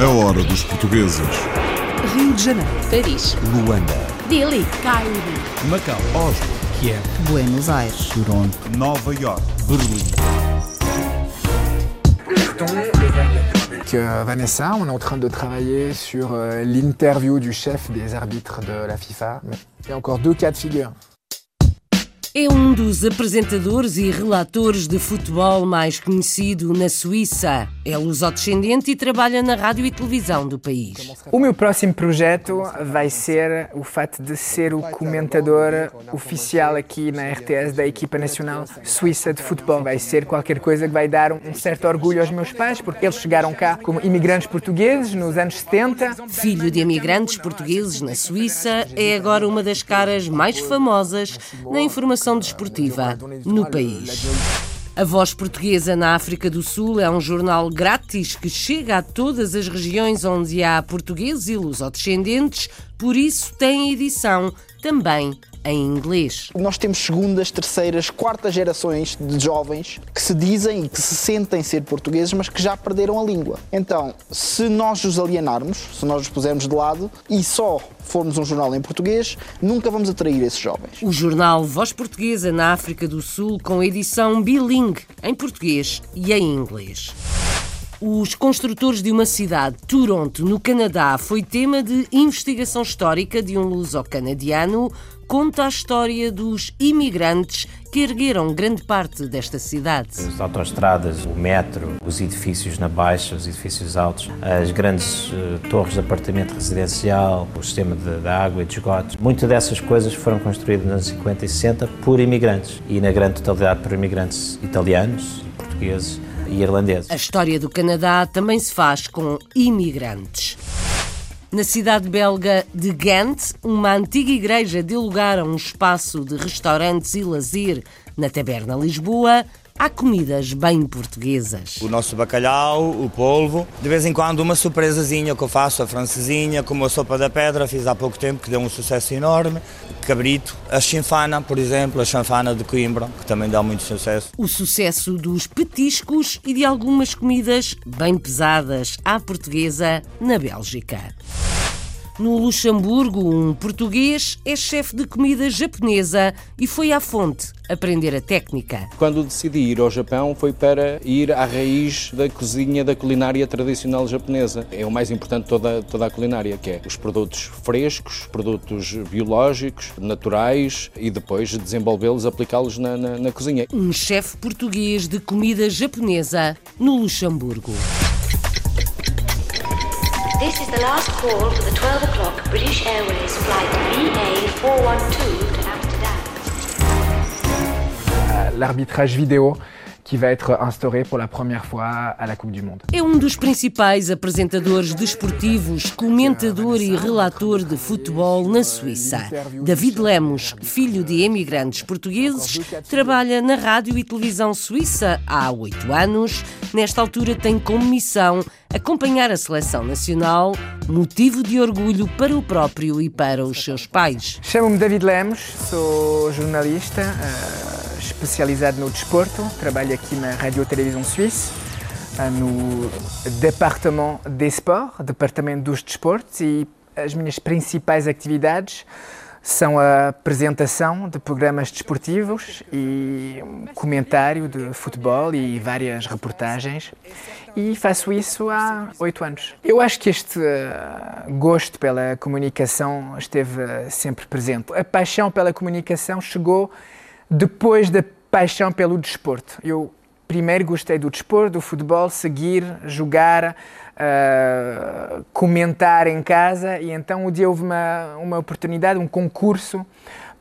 A hora dos portugueses. Rio de Janeiro, Paris, Luanda, Delhi, Cairo, Macau, Oslo, Kiev, Buenos Aires, Toronto, Nova York. Berlim. Avec euh, Vanessa, on est en train de travailler sur euh, l'interview du chef des arbitres de la FIFA. Mais il y a encore deux cas de figure. É um dos apresentadores e relatores de futebol mais conhecido na Suíça. É lusodescendente e trabalha na rádio e televisão do país. O meu próximo projeto vai ser o fato de ser o comentador oficial aqui na RTS da equipa nacional suíça de futebol. Vai ser qualquer coisa que vai dar um certo orgulho aos meus pais, porque eles chegaram cá como imigrantes portugueses nos anos 70. Filho de imigrantes portugueses na Suíça, é agora uma das caras mais famosas na informação desportiva no país. A Voz Portuguesa na África do Sul é um jornal grátis que chega a todas as regiões onde há portugueses e lusodescendentes, por isso tem edição também em inglês. Nós temos segundas, terceiras, quartas gerações de jovens que se dizem e que se sentem ser portugueses, mas que já perderam a língua. Então, se nós os alienarmos, se nós os pusermos de lado e só formos um jornal em português, nunca vamos atrair esses jovens. O jornal Voz Portuguesa na África do Sul com edição bilingue em português e em inglês. Os construtores de uma cidade, Toronto, no Canadá, foi tema de investigação histórica de um luso-canadiano. Conta a história dos imigrantes que ergueram grande parte desta cidade. As autoestradas, o metro, os edifícios na baixa, os edifícios altos, as grandes eh, torres de apartamento residencial, o sistema de, água e de esgotos. Muitas dessas coisas foram construídas nos anos 50 e 60 por imigrantes e na grande totalidade por imigrantes italianos, portugueses e irlandeses. A história do Canadá também se faz com imigrantes. Na cidade belga de Ghent, uma antiga igreja deu lugar a um espaço de restaurantes e lazer na Taberna Lisboa. Há comidas bem portuguesas. O nosso bacalhau, o polvo, de vez em quando uma surpresazinha que eu faço, a francesinha, como a sopa da pedra, fiz há pouco tempo, que deu um sucesso enorme, cabrito, a chinfana, por exemplo, a chanfana de Coimbra, que também dá muito sucesso. O sucesso dos petiscos e de algumas comidas bem pesadas à portuguesa na Bélgica. No Luxemburgo, um português é chefe de comida japonesa e foi à fonte aprender a técnica. Quando decidi ir ao Japão foi para ir à raiz da cozinha da culinária tradicional japonesa. É o mais importante de toda, toda a culinária, que é os produtos frescos, produtos biológicos, naturais e depois desenvolvê-los, aplicá-los na, na, na cozinha. Um chefe português de comida japonesa no Luxemburgo. This is the last call for the 12 o'clock British Airways flight VA412 to Amsterdam. Euh, L'arbitrage vidéo qui va être instauré pour la première fois à la Coupe du Monde. É um dos principais apresentadores desportivos, comentador e relator de futebol na Suíça. David Lemos, filho de emigrantes portugueses, trabalha na rádio e televisão suíça há oito anos. Nesta altura tem como missão acompanhar a seleção nacional, motivo de orgulho para o próprio e para os seus pais. Chamo-me David Lemos, sou jornalista eh, especializado no desporto, trabalho aqui na Rádio Televisão Suíça, no Departement des Sports, Departamento dos Desportos, e as minhas principais atividades são a apresentação de programas desportivos e um comentário de futebol e várias reportagens. E faço isso há oito anos. Eu acho que este eh, gosto pela comunicação esteve eh, sempre presente. A paixão pela comunicação chegou depois da paixão pelo desporto. Eu primeiro gostei do desporto, do futebol, seguir, jogar, uh, comentar em casa e então um dia houve uma, uma oportunidade, um concurso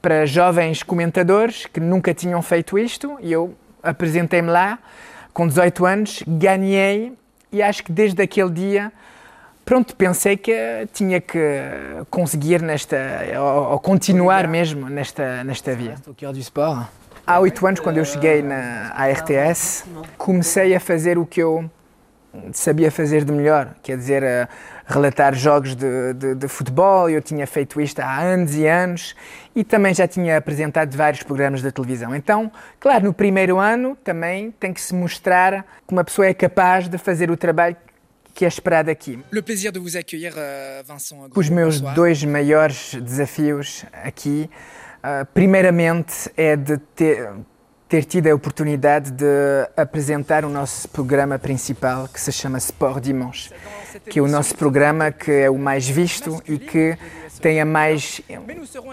para jovens comentadores que nunca tinham feito isto e eu apresentei-me lá com 18 anos, ganhei e acho que desde aquele dia pronto, pensei que tinha que conseguir nesta, ou, ou continuar mesmo nesta, nesta via. Há oito anos, quando eu cheguei na à RTS, comecei a fazer o que eu sabia fazer de melhor, quer dizer, uh, relatar jogos de, de, de, futebol. Eu tinha feito isto há anos e anos e também já tinha apresentado vários programas de televisão. Então, claro, no primeiro ano também tem que se mostrar que uma pessoa é capaz de fazer o trabalho que é esperado aqui. Euh, Os meus dois maiores desafios aqui, uh, primeiramente, é de ter ter tido a oportunidade de apresentar o nosso programa principal que se chama Sport Dimanche, que é o nosso programa que é o mais visto e que tem a mais,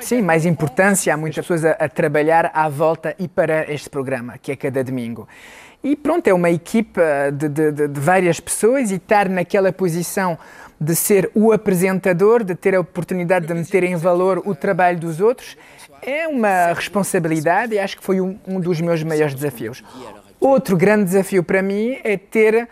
sim, mais importância. Há muitas pessoas a, a trabalhar à volta e para este programa, que é cada domingo. E pronto, é uma equipa de, de, de, várias pessoas e estar naquela posição de ser o apresentador, de ter a oportunidade de meter em valor o trabalho dos outros, é uma responsabilidade e acho que foi um, um dos meus maiores desafios. Outro grande desafio para mim é ter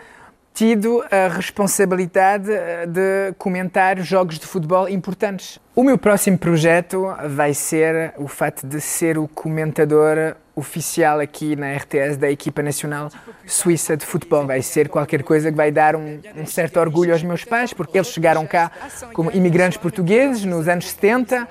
tido a responsabilidade eh, de comentar jogos de futebol importantes. O meu próximo projeto vai ser o fato de ser o comentador oficial aqui na RTS da equipa nacional suíça de futebol. Vai ser qualquer coisa que vai dar um, um certo orgulho aos meus pais, porque eles chegaram cá como imigrantes portugueses nos anos 70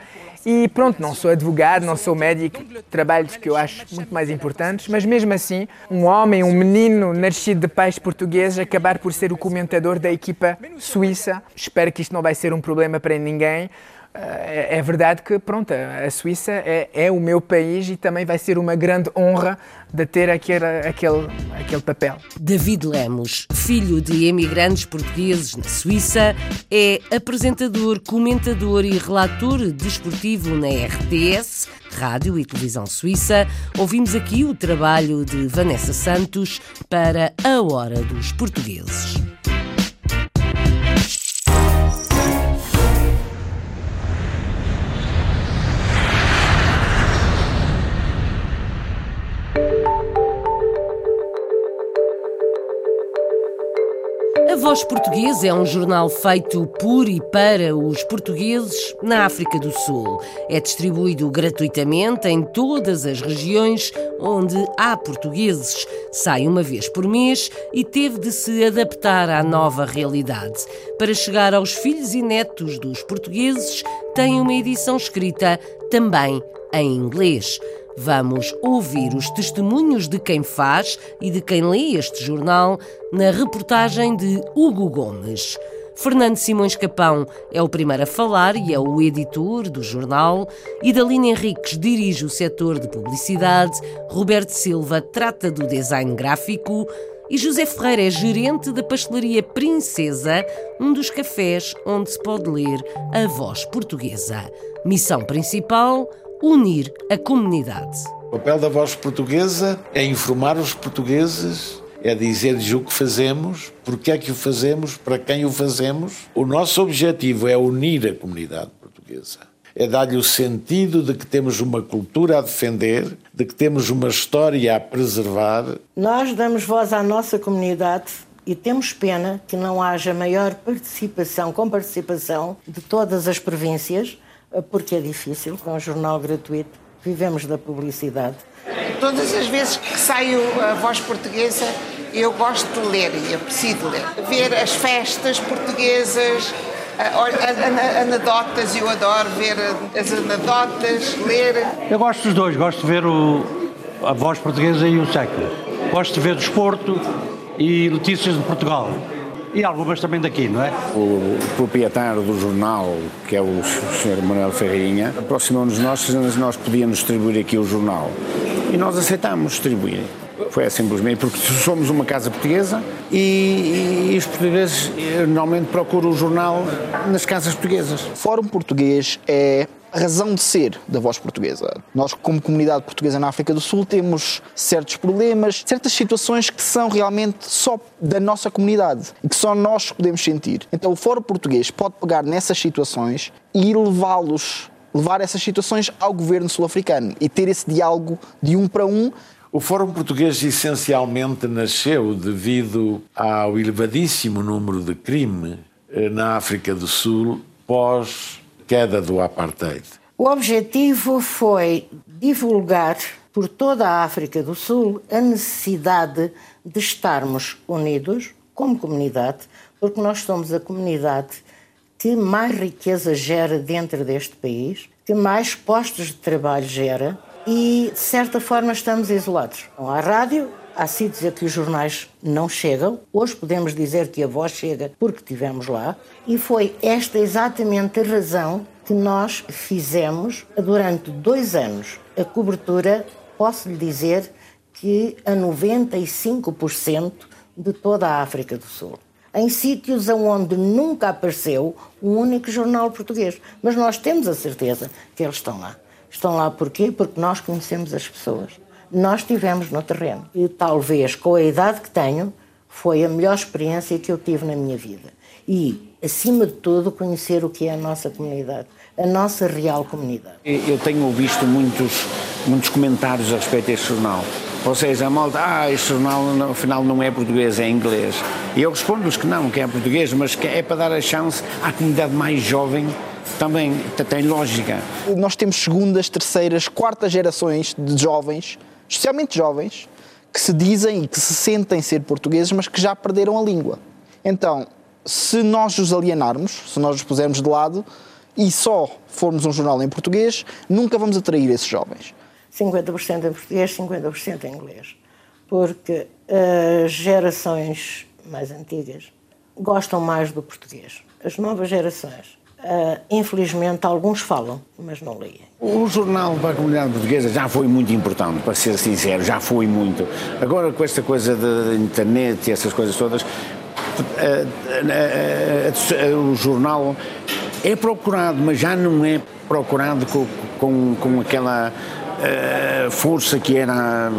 e pronto, não sou advogado, não sou médico, trabalhos que eu acho muito mais importantes, mas mesmo assim, um homem, um menino nascido de pais portugueses, acabar por ser o comentador da equipa suíça, espero que isto não vai ser um problema para ninguém. É, é verdade que, pronto, a Suíça é, é, o meu país e também vai ser uma grande honra de ter aquele, aquele, aquele papel. David Lemos, filho de emigrantes portugueses na Suíça, é apresentador, comentador e relator desportivo na RTS, Rádio e Televisão Suíça. Ouvimos aqui o trabalho de Vanessa Santos para A Hora dos Portugueses. Voz Portuguesa é um jornal feito por e para os portugueses na África do Sul. É distribuído gratuitamente em todas as regiões onde há portugueses. Sai uma vez por mês e teve de se adaptar à nova realidade. Para chegar aos filhos e netos dos portugueses, tem uma edição escrita também em inglês. Vamos ouvir os testemunhos de quem faz e de quem lê este jornal na reportagem de Hugo Gomes. Fernando Simões Capão é o primeiro a falar e é o editor do jornal. Idalina Henriques dirige o setor de publicidade. Roberto Silva trata do design gráfico. E José Ferreira é gerente da pastelaria Princesa, um dos cafés onde se pode ler a voz portuguesa. Missão principal: unir a comunidade. O papel da voz portuguesa é informar os portugueses, é dizer-lhes o que fazemos, porque é que o fazemos, para quem o fazemos. O nosso objetivo é unir a comunidade portuguesa. É dar-lhe o sentido de que temos uma cultura a defender, de que temos uma história a preservar. Nós damos voz à nossa comunidade e temos pena que não haja maior participação, com participação de todas as províncias, porque é difícil, com um jornal gratuito, vivemos da publicidade. Todas as vezes que saio a voz portuguesa, eu gosto de ler e eu preciso ler. Ver as festas portuguesas, anedotas, eu adoro ver as anedotas, ler. Eu gosto dos dois, gosto de ver o, a voz portuguesa e o século. Gosto de ver o desporto e notícias de Portugal e algumas também daqui, não é? O proprietário do jornal, que é o Sr. Manuel Ferreirinha, aproximou-nos nós nós podíamos distribuir aqui o jornal. E nós aceitámos distribuir. Foi simplesmente porque somos uma casa portuguesa e, e, os portugueses eh, normalmente procuram o jornal nas casas portuguesas. Fórum Português é a razão de ser da voz portuguesa. Nós, como comunidade portuguesa na África do Sul, temos certos problemas, certas situações que são realmente só da nossa comunidade e que só nós podemos sentir. Então, o Fórum Português pode pegar nessas situações e levá-los, levar essas situações ao governo sul-africano e ter esse diálogo de um para um o Fórum Português essencialmente nasceu devido ao elevadíssimo número de crime eh, na África do Sul pós queda do apartheid. O objetivo foi divulgar por toda a África do Sul a necessidade de estarmos unidos como comunidade, porque nós somos a comunidade que mais riqueza gera dentro deste país, que mais postos de trabalho gera e, de certa forma, estamos isolados. Não há rádio, há sítios a que os jornais não chegam. Hoje podemos dizer que a voz chega porque estivemos lá. E foi esta exatamente a razão que nós fizemos durante dois anos a cobertura, posso lhe dizer que a 95% de toda a África do Sul. Em sítios onde nunca apareceu um único jornal português. Mas nós temos a certeza que eles estão lá. Estão lá porquê? Porque nós conhecemos as pessoas. Nós estivemos no terreno. E talvez com a idade que tenho, foi a melhor experiência que eu tive na minha vida. E, acima de tudo, conhecer o que é a nossa comunidade, a nossa real comunidade. Eu tenho visto muitos, muitos comentários a respeito deste jornal. Ou seja, a malta, ah, este jornal no final não é português, é inglês. E eu respondo-lhes que não, que é português, mas que é para dar a chance à comunidade mais jovem também tem lógica. Nós temos segundas, terceiras, quartas gerações de jovens, especialmente jovens, que se dizem e que se sentem ser portugueses, mas que já perderam a língua. Então, se nós os alienarmos, se nós os pusermos de lado e só formos um jornal em português, nunca vamos atrair esses jovens. 50% em português, 50% em inglês. Porque as gerações mais antigas gostam mais do português. As novas gerações, uh, infelizmente, alguns falam, mas não leem. O jornal para a comunidade portuguesa já foi muito importante, para ser sincero, já foi muito. Agora, com esta coisa da internet e essas coisas todas, o jornal é procurado, mas já não é procurado com, com, com aquela uh, força que era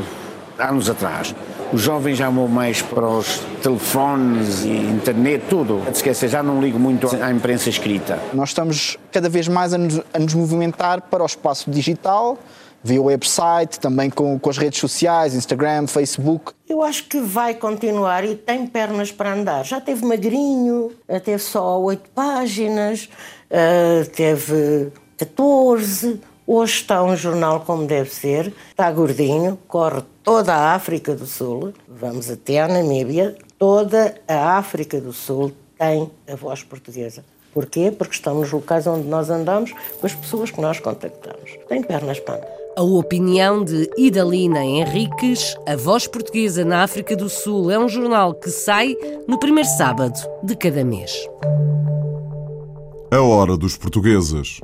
há anos atrás. Os jovens já vão mais para os telefones e internet, tudo. Esqueça, já não ligo muito à imprensa escrita. Nós estamos cada vez mais a nos, a nos movimentar para o espaço digital, via website, também com, com as redes sociais, Instagram, Facebook. Eu acho que vai continuar e tem pernas para andar. Já teve magrinho, teve só oito páginas, uh, teve 14. Hoje está um jornal como deve ser, está gordinho, corre toda a África do Sul, vamos até a Namíbia, toda a África do Sul tem a voz portuguesa. Porquê? Porque estão nos locais onde nós andamos, com as pessoas que nós contactamos. Tem pernas para andar. A opinião de Idalina Henriques, a voz portuguesa na África do Sul, é um jornal que sai no primeiro sábado de cada mês. A hora dos portugueses.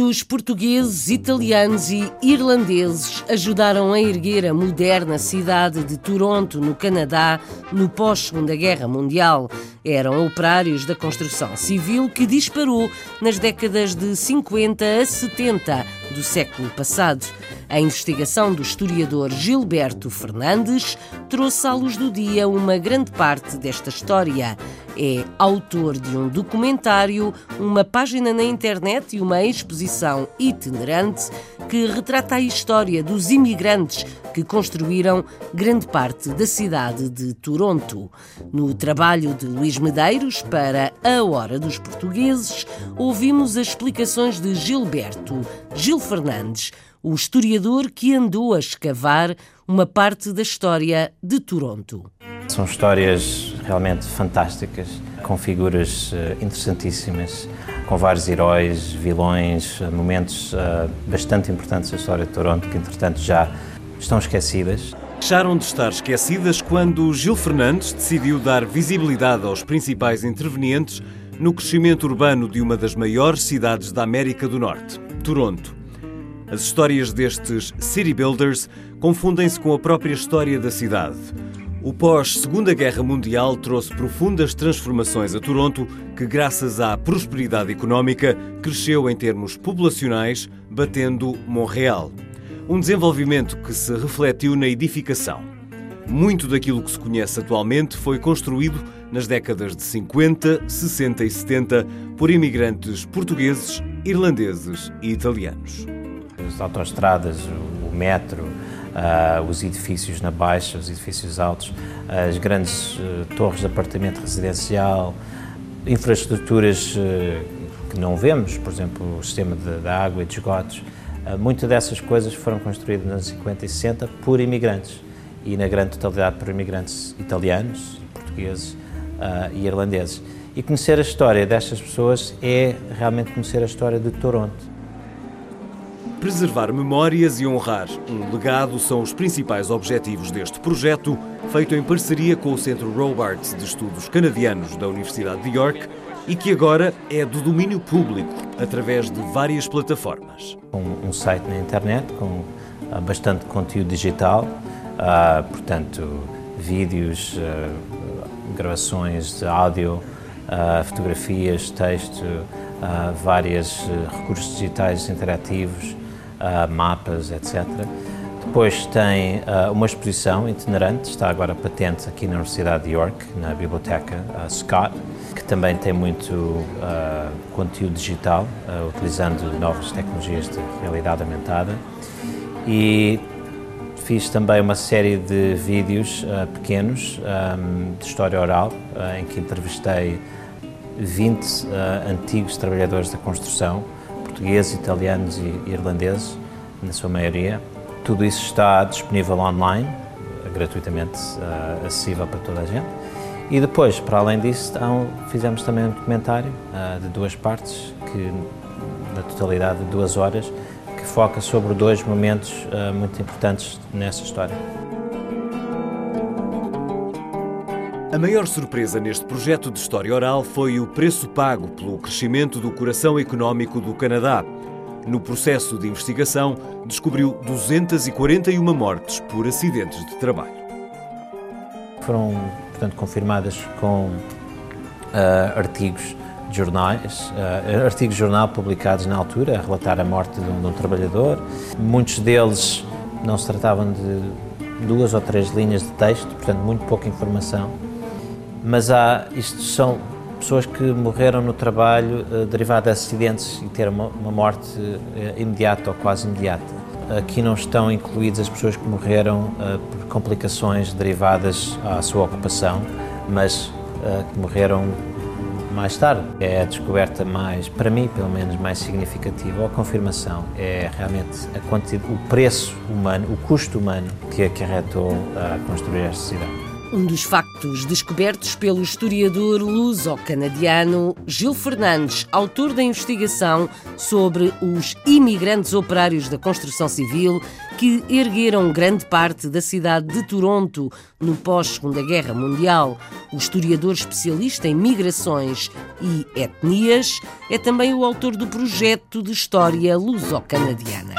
Muitos portugueses, italianos e irlandeses ajudaram a erguer a moderna cidade de Toronto, no Canadá, no pós-Segunda Guerra Mundial. Eram operários da construção civil que disparou nas décadas de 50 a 70 do século passado. A investigação do historiador Gilberto Fernandes trouxe à luz do dia uma grande parte desta história. É autor de um documentário, uma página na internet e uma exposição itinerante que retrata a história dos imigrantes que construíram grande parte da cidade de Toronto. No trabalho de Luís Medeiros para A Hora dos Portugueses, ouvimos as explicações de Gilberto Gil Fernandes o historiador que andou a escavar uma parte da história de Toronto. São histórias realmente fantásticas, com figuras eh, interessantíssimas, com vários heróis, vilões, eh, momentos uh, bastante importantes da história de Toronto que, entretanto, já estão esquecidas. Deixaram de estar esquecidas quando Gil Fernandes decidiu dar visibilidade aos principais intervenientes no crescimento urbano de uma das maiores cidades da América do Norte, Toronto. As histórias destes city builders confundem-se com a própria história da cidade. O pós-Segunda Guerra Mundial trouxe profundas transformações a Toronto, que, graças à prosperidade económica, cresceu em termos populacionais, batendo Montreal. Um desenvolvimento que se refletiu na edificação. Muito daquilo que se conhece atualmente foi construído nas décadas de 50, 60 e 70 por imigrantes portugueses, irlandeses e italianos as autoestradas, o metro, uh, os edifícios na baixa, os edifícios altos, as grandes uh, torres de apartamento residencial, infraestruturas uh, que não vemos, por exemplo, o sistema da água e de esgotos, Muitas dessas coisas foram construídas nos 50 e 60 por imigrantes e na grande totalidade por imigrantes italianos, portugueses e irlandeses. E conhecer a história destas pessoas é realmente conhecer a história de Toronto. Preservar memórias e honrar um legado são os principais objetivos deste projeto, feito em parceria com o Centro Robarts de Estudos Canadianos da Universidade de York e que agora é do domínio público através de várias plataformas. Um, um site na internet com uh, bastante conteúdo digital, uh, portanto, vídeos, uh, gravações de áudio, fotografias, texto, vários recursos digitais interativos, mapas, etc. Depois tem uma exposição itinerante, está agora patente aqui na Universidade de York, na Biblioteca Scott, que também tem muito uh, conteúdo digital, uh, utilizando novas tecnologias de realidade aumentada. E fiz também uma série de vídeos uh, pequenos um, de história oral, em que entrevistei 20 antigos trabalhadores da construção, portugueses, italianos e irlandeses, na sua maioria. Tudo isso está disponível online, gratuitamente acessível para toda a gente. E depois, para além disso, fizemos também um documentário uh, de duas partes, que na totalidade de duas horas, que foca sobre dois momentos uh, muito importantes nessa história. A maior surpresa neste projeto de história oral foi o preço pago pelo crescimento do coração económico do Canadá. No processo de investigação, descobriu 241 mortes por acidentes de trabalho. Foram portanto, confirmadas com uh, artigos de jornais, uh, artigos de jornal publicados na altura, a relatar a morte de um, de um, trabalhador. Muitos deles não se tratavam de duas ou três linhas de texto, portanto, muito pouca informação. Mas há, isto são pessoas que morreram no trabalho uh, derivado de acidentes e ter uma, uma morte imediata ou quase imediata. Aqui não estão incluídas as pessoas que morreram uh, por complicações derivadas à sua ocupação, mas uh, que morreram mais tarde. É a descoberta mais, para mim, pelo menos, mais significativa, ou a confirmação, é realmente a quantidade, o preço humano, o custo humano que acarretou a construir esta cidade. Um dos factos descobertos pelo historiador luso-canadiano Gil Fernandes, autor da investigação sobre os imigrantes operários da construção civil que ergueram grande parte da cidade de Toronto no pós-Segunda Guerra Mundial. O historiador especialista em migrações e etnias é também o autor do projeto de história luso-canadiana.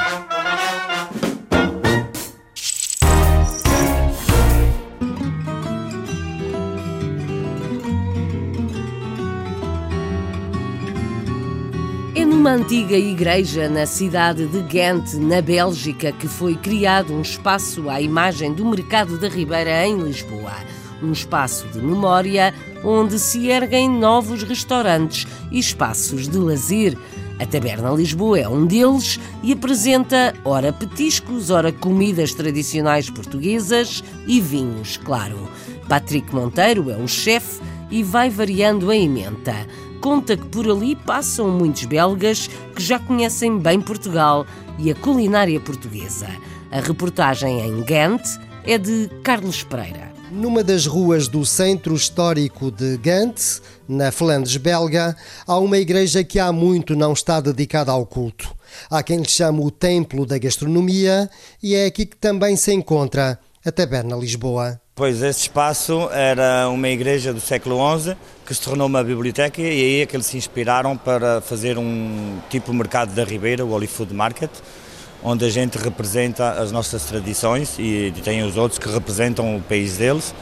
Antiga igreja na cidade de Ghent, na Bélgica, que foi criado um espaço à imagem do Mercado da Ribeira em Lisboa. Um espaço de memória onde se erguem novos restaurantes e espaços de lazer. A Taberna Lisboa é um deles e apresenta ora petiscos, ora comidas tradicionais portuguesas e vinhos, claro. Patrick Monteiro é o chefe e vai variando a emenda conta que por ali passam muitos belgas que já conhecem bem Portugal e a culinária portuguesa. A reportagem em Ghent é de Carlos Pereira. Numa das ruas do centro histórico de Ghent, na Flandres belga, há uma igreja que há muito não está dedicada ao culto. Há quem lhe chame o Templo da Gastronomia e é aqui que também se encontra a Taberna Lisboa. Pois esse espaço era uma igreja do século XI que se tornou uma biblioteca e aí é que eles se inspiraram para fazer um tipo mercado da Ribeira, o Holy Food Market, onde a gente representa as nossas tradições e tem os outros que representam o país deles.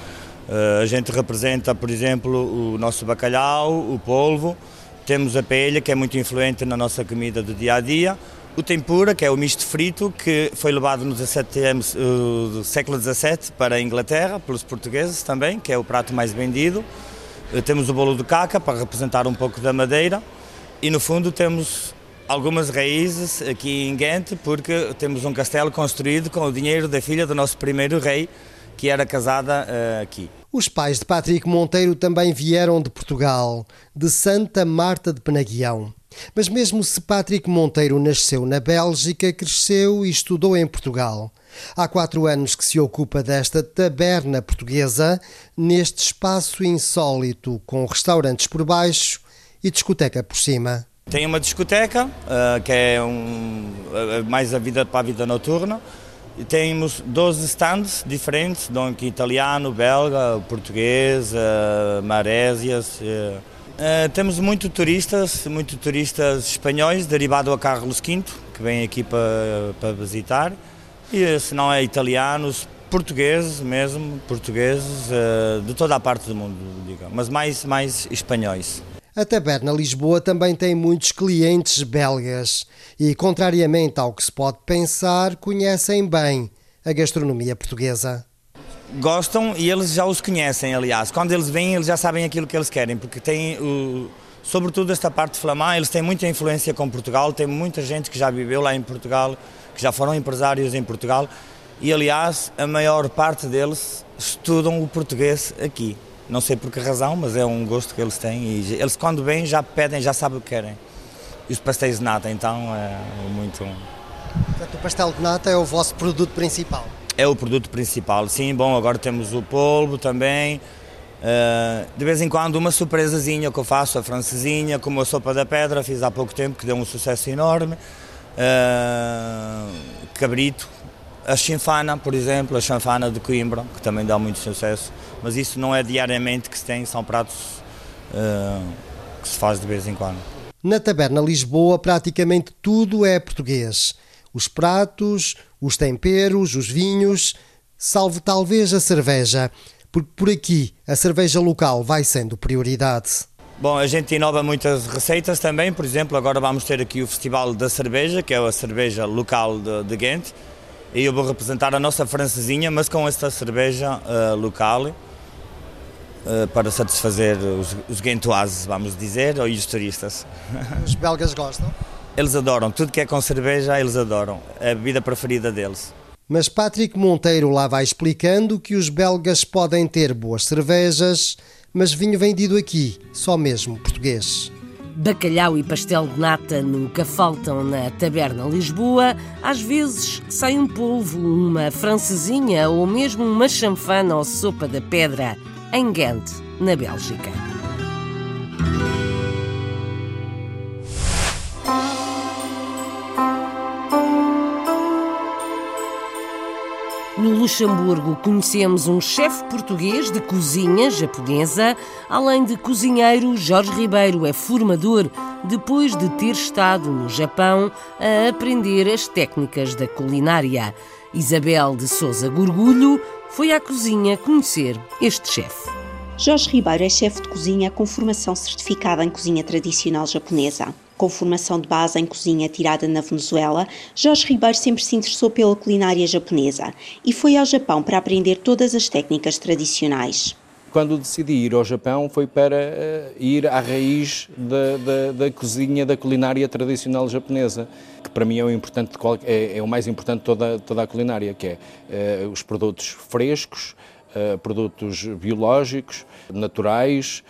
Uh, a gente representa, por exemplo, o nosso bacalhau, o polvo, temos a paella, que é muito influente na nossa comida do dia a dia, o tempura, que é o misto frito, que foi levado no 17, uh, século XVII para a Inglaterra, pelos portugueses também, que é o prato mais vendido. Uh, temos o bolo de caca, para representar um pouco da madeira. E no fundo temos algumas raízes aqui em Ghent, porque temos um castelo construído com o dinheiro da filha do nosso primeiro rei, que era casada uh, aqui. Os pais de Patrick Monteiro também vieram de Portugal, de Santa Marta de Penaguião. Mas mesmo se Patrick Monteiro nasceu na Bélgica, cresceu e estudou em Portugal. Há quatro anos que se ocupa desta taberna portuguesa, neste espaço insólito, com restaurantes por baixo e discoteca por cima. Tem uma discoteca, uh, que é um, uh, mais a vida para a vida noturna. E temos 12 stands diferentes, donc italiano, belga, português, uh, marésias. Uh, temos muito turistas, muito turistas espanhóis, derivado a Carlos V, que vêm aqui para, para visitar. E se não é italianos, portugueses mesmo, portugueses uh, de toda a parte do mundo, digamos, mas mais, mais espanhóis. A Taberna Lisboa também tem muitos clientes belgas e, contrariamente ao que se pode pensar, conhecem bem a gastronomia portuguesa. Gostam e eles já os conhecem, aliás. Quando eles vêm, eles já sabem aquilo que eles querem, porque tem o, sobretudo esta parte Flamand, eles têm muita influência com Portugal, tem muita gente que já viveu lá em Portugal, que já foram empresários em Portugal e, aliás, a maior parte deles estudam o português aqui. Não sei por que razão, mas é um gosto que eles têm e eles quando vêm já pedem, já sabem o que querem. E os pastéis de nata, então, é muito... Portanto, o pastel de nata é o vosso produto principal? É o produto principal, sim. Bom, agora temos o polvo também. Uh, de vez em quando uma surpresazinha que eu faço, a francesinha, como a sopa da pedra, fiz há pouco tempo, que deu um sucesso enorme. Uh, cabrito, a chinfana, por exemplo, a chanfana de Coimbra, que também dá muito sucesso, mas isso não é diariamente que se tem, são pratos uh, que se faz de vez em quando. Na Taberna Lisboa, praticamente tudo é português. Os pratos, os temperos, os vinhos, salvo talvez a cerveja, porque por aqui a cerveja local vai sendo prioridade. Bom, a gente inova muitas receitas também, por exemplo, agora vamos ter aqui o Festival da Cerveja, que é a cerveja local de, de Ghent, e eu vou representar a nossa francesinha, mas com esta cerveja uh, local, uh, para satisfazer os, os vamos dizer, ou os turistas. Os belgas gostam? Eles adoram, tudo que é com cerveja, eles adoram, é a bebida preferida deles. Mas Patrick Monteiro lá vai explicando que os belgas podem ter boas cervejas, mas vinho vendido aqui, só mesmo português. Bacalhau e pastel de nata nunca faltam na Taberna Lisboa. Às vezes sai um polvo, uma francesinha ou mesmo uma chanfana ou sopa da pedra em Ghent, na Bélgica. Luxemburgo conhecemos um chefe português de cozinha japonesa, além de cozinheiro, Jorge Ribeiro é formador depois de ter estado no Japão a aprender as técnicas da culinária. Isabel de Souza Gorgulho foi à cozinha conhecer este chefe. Jorge Ribeiro é chefe de cozinha com formação certificada em cozinha tradicional japonesa. Com formação de base em cozinha tirada na Venezuela, Jorge Ribeiro sempre se interessou pela culinária japonesa e foi ao Japão para aprender todas as técnicas tradicionais. Quando decidi ir ao Japão foi para uh, ir à raiz da, da, da, cozinha, da culinária tradicional japonesa, que para mim é o, importante, é, é o mais importante de toda, toda a culinária, que é uh, os produtos frescos, uh, produtos biológicos, naturais,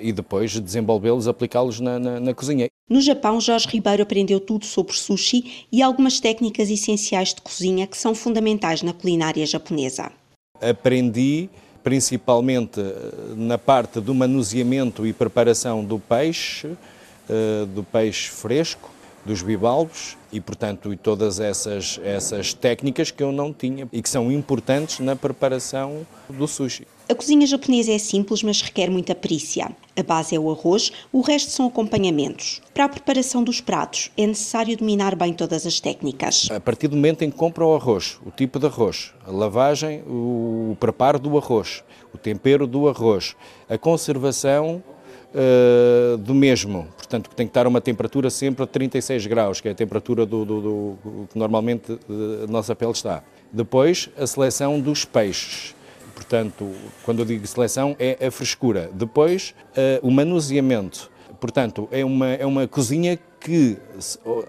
e depois desenvolvê-los, aplicá-los na, na, na, cozinha. No Japão, Jorge Ribeiro aprendeu tudo sobre sushi e algumas técnicas essenciais de cozinha que são fundamentais na culinária japonesa. Aprendi principalmente eh, na parte do manuseamento e preparação do peixe, uh, do peixe fresco, dos bivalves e, portanto, e todas essas, essas técnicas que eu não tinha e que são importantes na preparação do sushi. A cozinha japonesa é simples, mas requer muita perícia. A base é o arroz, o resto são acompanhamentos. Para a preparação dos pratos, é necessário dominar bem todas as técnicas. A partir do momento em que compra o arroz, o tipo de arroz, a lavagem, o preparo do arroz, o tempero do arroz, a conservação uh, do mesmo, portanto tem que estar uma temperatura sempre a 36 graus, que é a temperatura do, do, do que normalmente a nossa pele está. Depois, a seleção dos peixes Portanto, quando eu digo seleção, é a frescura. Depois, uh, o manuseamento. Portanto, é uma, é uma cozinha que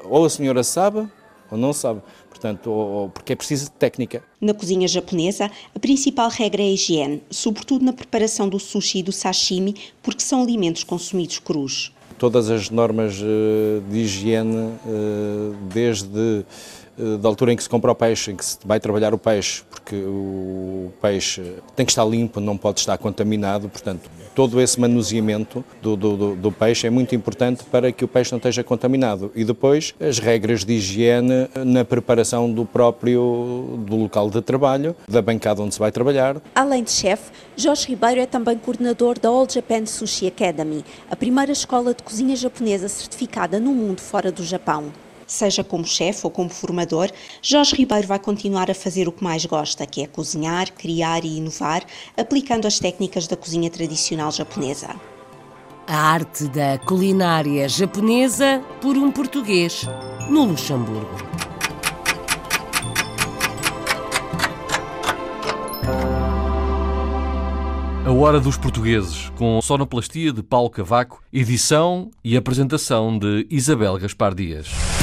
ou a senhora sabe ou não sabe. Portanto, ou, porque é preciso de técnica. Na cozinha japonesa, a principal regra é a higiene, sobretudo na preparação do sushi e do sashimi, porque são alimentos consumidos crus. todas as normas de higiene, desde eh, da altura em que se compra o peixe, em que se vai trabalhar o peixe, porque o peixe tem que estar limpo, não pode estar contaminado, portanto, todo esse manuseamento do, do, do, peixe é muito importante para que o peixe não esteja contaminado. E depois, as regras de higiene na preparação do próprio do local de trabalho, da bancada onde se vai trabalhar. Além de chefe, Jorge Ribeiro é também coordenador da All Japan Sushi Academy, a primeira escola de cozinha japonesa certificada no mundo fora do Japão. Seja como chefe ou como formador, Jorge Ribeiro vai continuar a fazer o que mais gosta, que é cozinhar, criar e inovar, aplicando as técnicas da cozinha tradicional japonesa. A arte da culinária japonesa por um português, no Luxemburgo. A Hora dos Portugueses, com sonoplastia de Paulo Cavaco, edição e apresentação de Isabel Gaspar Dias.